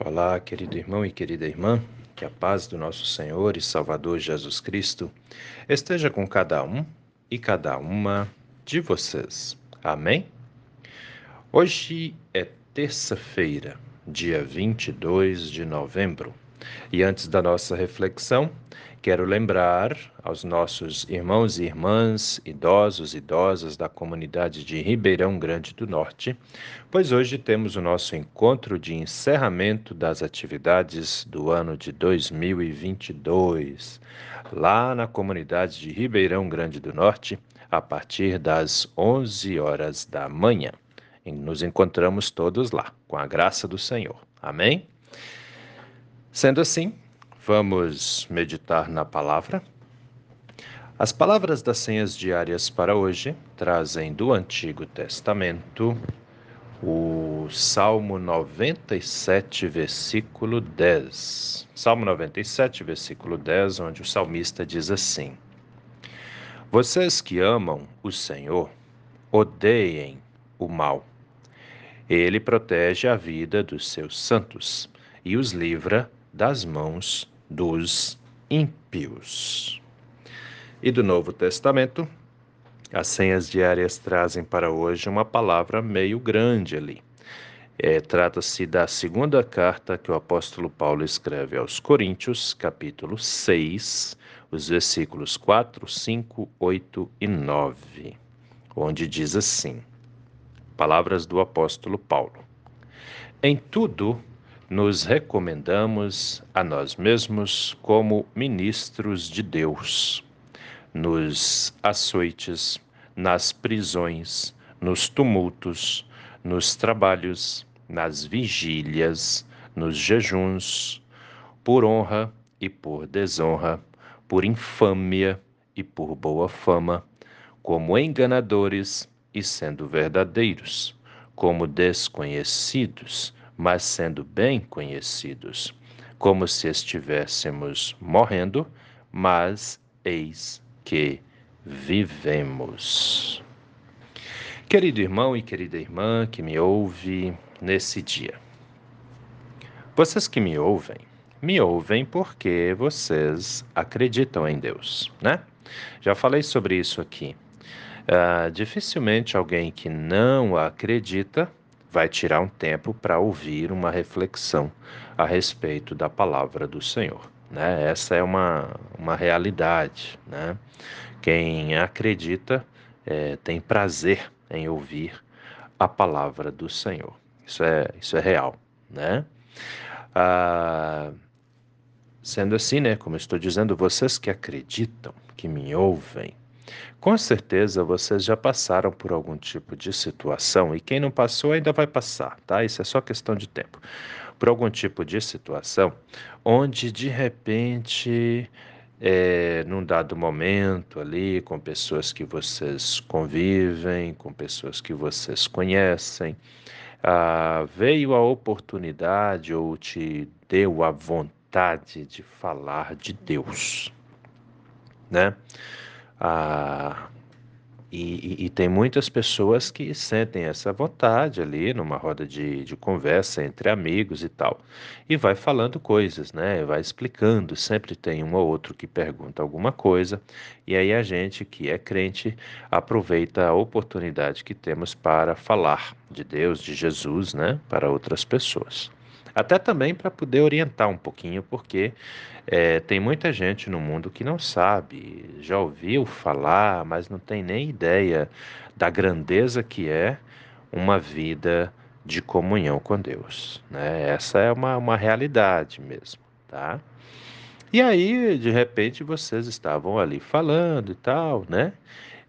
Olá, querido irmão e querida irmã, que a paz do nosso Senhor e Salvador Jesus Cristo esteja com cada um e cada uma de vocês. Amém? Hoje é terça-feira, dia 22 de novembro, e antes da nossa reflexão, Quero lembrar aos nossos irmãos e irmãs, idosos e idosas da comunidade de Ribeirão Grande do Norte, pois hoje temos o nosso encontro de encerramento das atividades do ano de 2022, lá na comunidade de Ribeirão Grande do Norte, a partir das 11 horas da manhã. E nos encontramos todos lá, com a graça do Senhor. Amém? Sendo assim, Vamos meditar na palavra. As palavras das senhas diárias para hoje trazem do Antigo Testamento o Salmo 97, versículo 10. Salmo 97, versículo 10, onde o salmista diz assim: Vocês que amam o Senhor, odeiem o mal. Ele protege a vida dos seus santos e os livra das mãos dos ímpios. E do Novo Testamento, as senhas diárias trazem para hoje uma palavra meio grande ali. É, Trata-se da segunda carta que o apóstolo Paulo escreve aos Coríntios, capítulo 6, os versículos 4, 5, 8 e 9, onde diz assim: Palavras do apóstolo Paulo. Em tudo, nos recomendamos a nós mesmos como ministros de Deus, nos açoites, nas prisões, nos tumultos, nos trabalhos, nas vigílias, nos jejuns, por honra e por desonra, por infâmia e por boa fama, como enganadores e sendo verdadeiros, como desconhecidos mas sendo bem conhecidos, como se estivéssemos morrendo, mas eis que vivemos. Querido irmão e querida irmã que me ouve nesse dia, vocês que me ouvem, me ouvem porque vocês acreditam em Deus, né? Já falei sobre isso aqui. Uh, dificilmente alguém que não acredita vai tirar um tempo para ouvir uma reflexão a respeito da palavra do Senhor. Né? Essa é uma, uma realidade. Né? Quem acredita é, tem prazer em ouvir a palavra do Senhor. Isso é, isso é real. Né? Ah, sendo assim, né, como estou dizendo, vocês que acreditam, que me ouvem, com certeza vocês já passaram por algum tipo de situação e quem não passou ainda vai passar, tá? Isso é só questão de tempo. Por algum tipo de situação onde de repente, é, num dado momento ali, com pessoas que vocês convivem, com pessoas que vocês conhecem, ah, veio a oportunidade ou te deu a vontade de falar de Deus, né? Ah, e, e, tem muitas pessoas que sentem essa vontade ali numa roda de, de conversa entre amigos e tal. E vai falando coisas, né? Vai explicando. Sempre tem um ou outro que pergunta alguma coisa. E aí a gente que é crente aproveita a oportunidade que temos para falar de Deus, de Jesus, né? Para outras pessoas. Até também para poder orientar um pouquinho, porque é, tem muita gente no mundo que não sabe, já ouviu falar, mas não tem nem ideia da grandeza que é uma vida de comunhão com Deus. Né? Essa é uma, uma realidade mesmo, tá? E aí, de repente, vocês estavam ali falando e tal, né?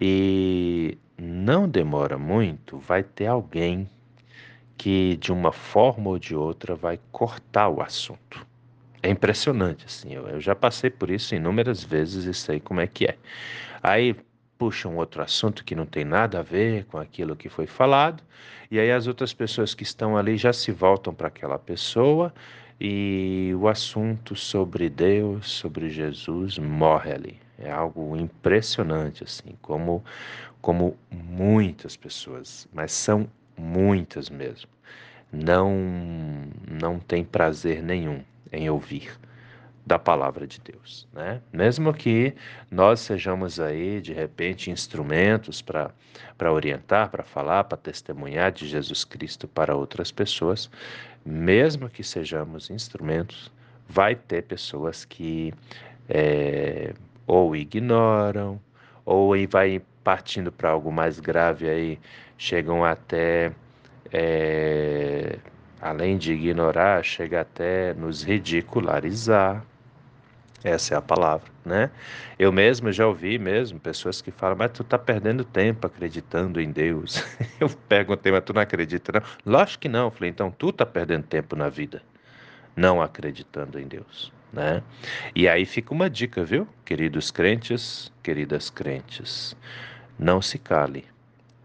E não demora muito, vai ter alguém que de uma forma ou de outra vai cortar o assunto. É impressionante, assim, eu, eu já passei por isso inúmeras vezes e sei como é que é. Aí puxa um outro assunto que não tem nada a ver com aquilo que foi falado, e aí as outras pessoas que estão ali já se voltam para aquela pessoa e o assunto sobre Deus, sobre Jesus, morre ali. É algo impressionante, assim, como, como muitas pessoas, mas são muitas mesmo, não não tem prazer nenhum em ouvir da palavra de Deus, né? Mesmo que nós sejamos aí de repente instrumentos para para orientar, para falar, para testemunhar de Jesus Cristo para outras pessoas, mesmo que sejamos instrumentos, vai ter pessoas que é, ou ignoram ou vai partindo para algo mais grave aí chegam até é, além de ignorar, chega até nos ridicularizar. Essa é a palavra, né? Eu mesmo já ouvi mesmo pessoas que falam, mas tu tá perdendo tempo acreditando em Deus. Eu perguntei, mas tu não acredita não? Lógico que não. Eu falei, então tu tá perdendo tempo na vida, não acreditando em Deus, né? E aí fica uma dica, viu? Queridos crentes, queridas crentes, não se cale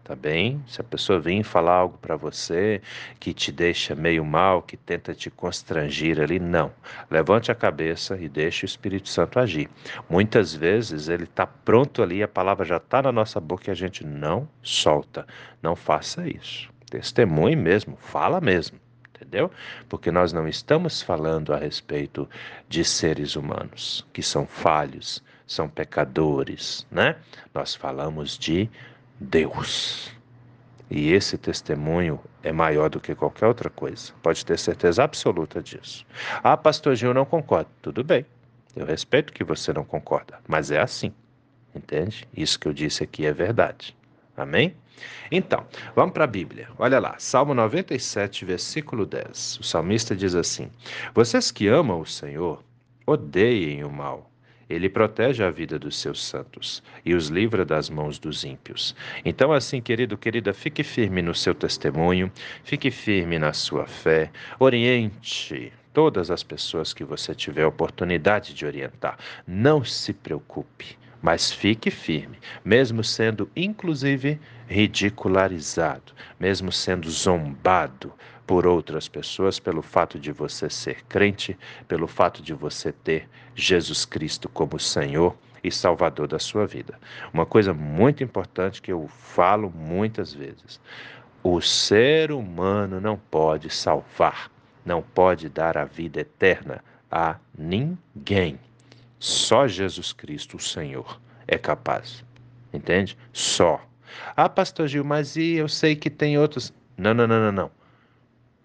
tá bem? Se a pessoa vir falar algo para você que te deixa meio mal, que tenta te constrangir ali, não. Levante a cabeça e deixe o Espírito Santo agir. Muitas vezes ele está pronto ali, a palavra já está na nossa boca e a gente não solta. Não faça isso. Testemunhe mesmo, fala mesmo entendeu? Porque nós não estamos falando a respeito de seres humanos que são falhos, são pecadores, né? Nós falamos de Deus. E esse testemunho é maior do que qualquer outra coisa. Pode ter certeza absoluta disso. Ah, pastor Gil, não concordo. Tudo bem. Eu respeito que você não concorda, mas é assim. Entende? Isso que eu disse aqui é verdade. Amém? Então, vamos para a Bíblia. Olha lá, Salmo 97, versículo 10. O salmista diz assim: Vocês que amam o Senhor, odeiem o mal. Ele protege a vida dos seus santos e os livra das mãos dos ímpios. Então, assim, querido, querida, fique firme no seu testemunho, fique firme na sua fé, oriente todas as pessoas que você tiver oportunidade de orientar. Não se preocupe, mas fique firme, mesmo sendo inclusive ridicularizado, mesmo sendo zombado, por outras pessoas pelo fato de você ser crente, pelo fato de você ter Jesus Cristo como Senhor e Salvador da sua vida. Uma coisa muito importante que eu falo muitas vezes: o ser humano não pode salvar, não pode dar a vida eterna a ninguém. Só Jesus Cristo, o Senhor, é capaz. Entende? Só. Ah, pastor Gil, mas e eu sei que tem outros. Não, não, não, não, não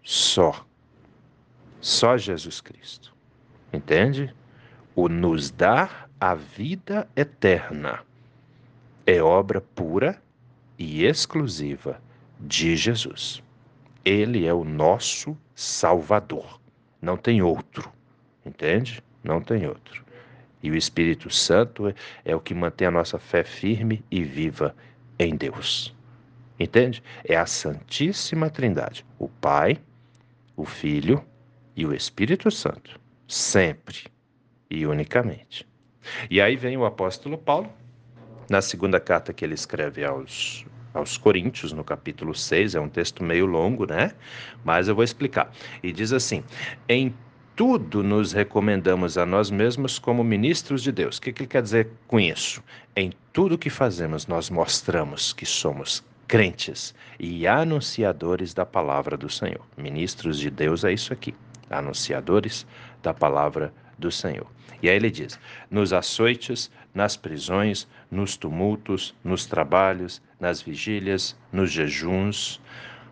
só. Só Jesus Cristo. Entende? O nos dar a vida eterna é obra pura e exclusiva de Jesus. Ele é o nosso Salvador. Não tem outro. Entende? Não tem outro. E o Espírito Santo é, é o que mantém a nossa fé firme e viva em Deus. Entende? É a Santíssima Trindade: o Pai, o Filho e o Espírito Santo, sempre e unicamente. E aí vem o apóstolo Paulo, na segunda carta que ele escreve aos, aos Coríntios, no capítulo 6, é um texto meio longo, né? Mas eu vou explicar. E diz assim: Em tudo nos recomendamos a nós mesmos como ministros de Deus. O que, que ele quer dizer com isso? Em tudo que fazemos, nós mostramos que somos crentes e anunciadores da palavra do Senhor. Ministros de Deus é isso aqui, anunciadores da palavra do Senhor. E aí ele diz: nos açoites, nas prisões, nos tumultos, nos trabalhos, nas vigílias, nos jejuns,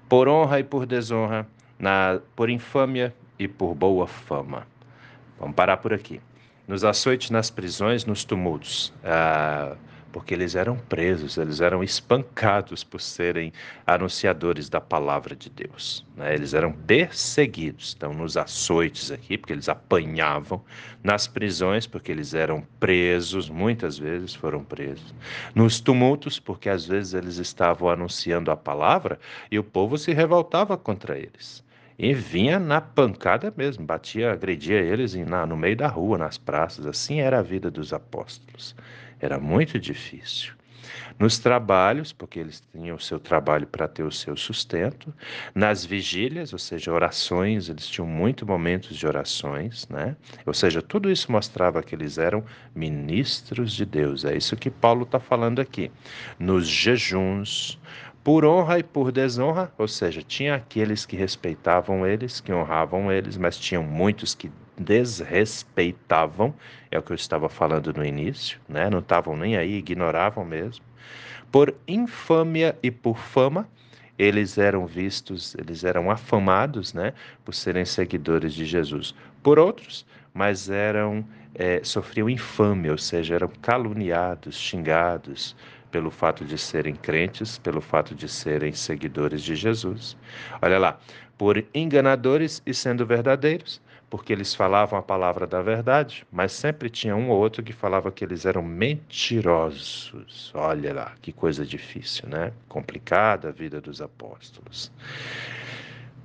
por honra e por desonra, na, por infâmia e por boa fama. Vamos parar por aqui. Nos açoites, nas prisões, nos tumultos. Ah, porque eles eram presos, eles eram espancados por serem anunciadores da palavra de Deus. Né? Eles eram perseguidos, estão nos açoites aqui, porque eles apanhavam, nas prisões, porque eles eram presos, muitas vezes foram presos, nos tumultos, porque às vezes eles estavam anunciando a palavra e o povo se revoltava contra eles e vinha na pancada mesmo, batia, agredia eles na, no meio da rua, nas praças. Assim era a vida dos apóstolos. Era muito difícil. Nos trabalhos, porque eles tinham o seu trabalho para ter o seu sustento, nas vigílias, ou seja, orações, eles tinham muitos momentos de orações, né? Ou seja, tudo isso mostrava que eles eram ministros de Deus. É isso que Paulo está falando aqui. Nos jejuns, por honra e por desonra, ou seja, tinha aqueles que respeitavam eles, que honravam eles, mas tinham muitos que desrespeitavam, é o que eu estava falando no início, né? Não estavam nem aí, ignoravam mesmo. Por infâmia e por fama, eles eram vistos, eles eram afamados, né, por serem seguidores de Jesus. Por outros, mas eram é, sofriam infâmia, ou seja, eram caluniados, xingados pelo fato de serem crentes, pelo fato de serem seguidores de Jesus. Olha lá, por enganadores e sendo verdadeiros, porque eles falavam a palavra da verdade, mas sempre tinha um ou outro que falava que eles eram mentirosos. Olha lá, que coisa difícil, né? Complicada a vida dos apóstolos.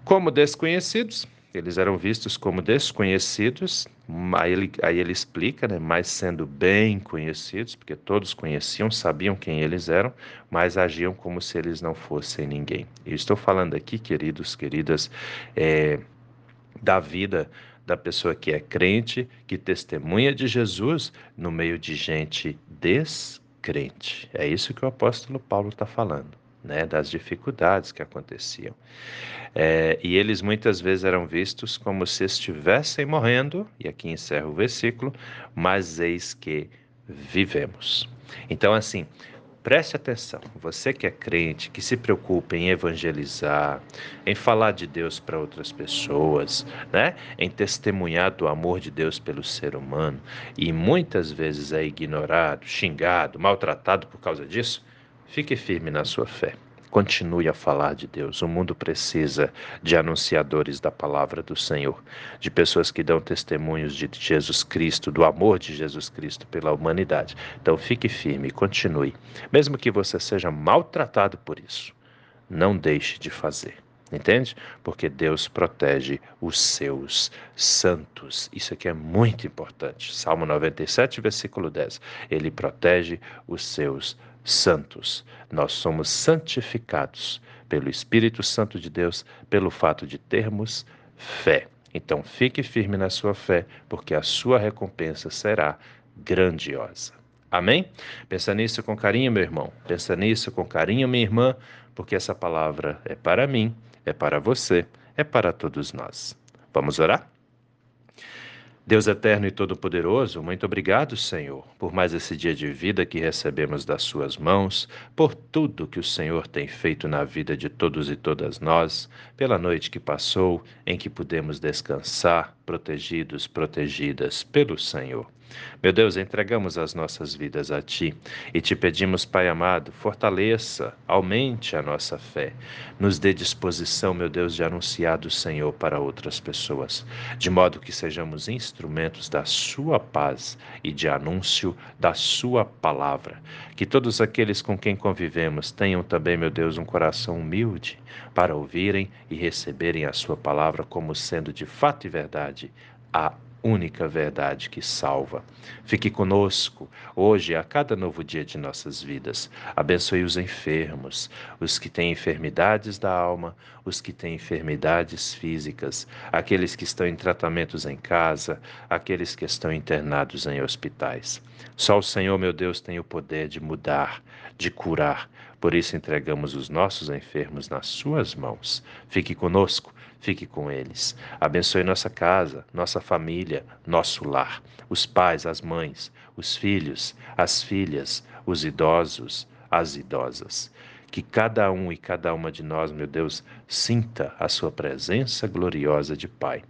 Como desconhecidos, eles eram vistos como desconhecidos, aí ele, aí ele explica, né, mas sendo bem conhecidos, porque todos conheciam, sabiam quem eles eram, mas agiam como se eles não fossem ninguém. Eu estou falando aqui, queridos, queridas, é, da vida da pessoa que é crente, que testemunha de Jesus no meio de gente descrente. É isso que o apóstolo Paulo está falando né, das dificuldades que aconteciam. É, e eles muitas vezes eram vistos como se estivessem morrendo, e aqui encerra o versículo, mas eis que vivemos. Então, assim, preste atenção, você que é crente, que se preocupa em evangelizar, em falar de Deus para outras pessoas, né? em testemunhar do amor de Deus pelo ser humano, e muitas vezes é ignorado, xingado, maltratado por causa disso, Fique firme na sua fé. Continue a falar de Deus. O mundo precisa de anunciadores da palavra do Senhor, de pessoas que dão testemunhos de Jesus Cristo, do amor de Jesus Cristo pela humanidade. Então fique firme continue. Mesmo que você seja maltratado por isso, não deixe de fazer. Entende? Porque Deus protege os seus santos. Isso aqui é muito importante. Salmo 97, versículo 10. Ele protege os seus santos. Nós somos santificados pelo Espírito Santo de Deus, pelo fato de termos fé. Então fique firme na sua fé, porque a sua recompensa será grandiosa. Amém? Pensa nisso com carinho, meu irmão. Pensa nisso com carinho, minha irmã, porque essa palavra é para mim é para você, é para todos nós. Vamos orar? Deus eterno e todo-poderoso, muito obrigado, Senhor, por mais esse dia de vida que recebemos das Suas mãos, por tudo que o Senhor tem feito na vida de todos e todas nós, pela noite que passou, em que pudemos descansar, protegidos, protegidas pelo Senhor. Meu Deus, entregamos as nossas vidas a Ti e te pedimos, Pai amado, fortaleça, aumente a nossa fé, nos dê disposição, meu Deus, de anunciar do Senhor para outras pessoas, de modo que sejamos instrumentos da Sua paz e de anúncio da Sua palavra. Que todos aqueles com quem convivemos tenham também, meu Deus, um coração humilde para ouvirem e receberem a Sua palavra como sendo de fato e verdade a única verdade que salva. Fique conosco hoje, a cada novo dia de nossas vidas. Abençoe os enfermos, os que têm enfermidades da alma, os que têm enfermidades físicas, aqueles que estão em tratamentos em casa, aqueles que estão internados em hospitais. Só o Senhor, meu Deus, tem o poder de mudar, de curar. Por isso entregamos os nossos enfermos nas suas mãos. Fique conosco fique com eles. Abençoe nossa casa, nossa família, nosso lar, os pais, as mães, os filhos, as filhas, os idosos, as idosas. Que cada um e cada uma de nós, meu Deus, sinta a sua presença gloriosa de Pai.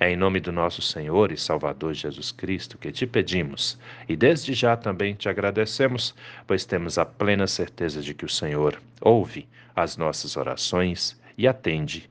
É em nome do nosso Senhor e Salvador Jesus Cristo que te pedimos e desde já também te agradecemos, pois temos a plena certeza de que o Senhor ouve as nossas orações e atende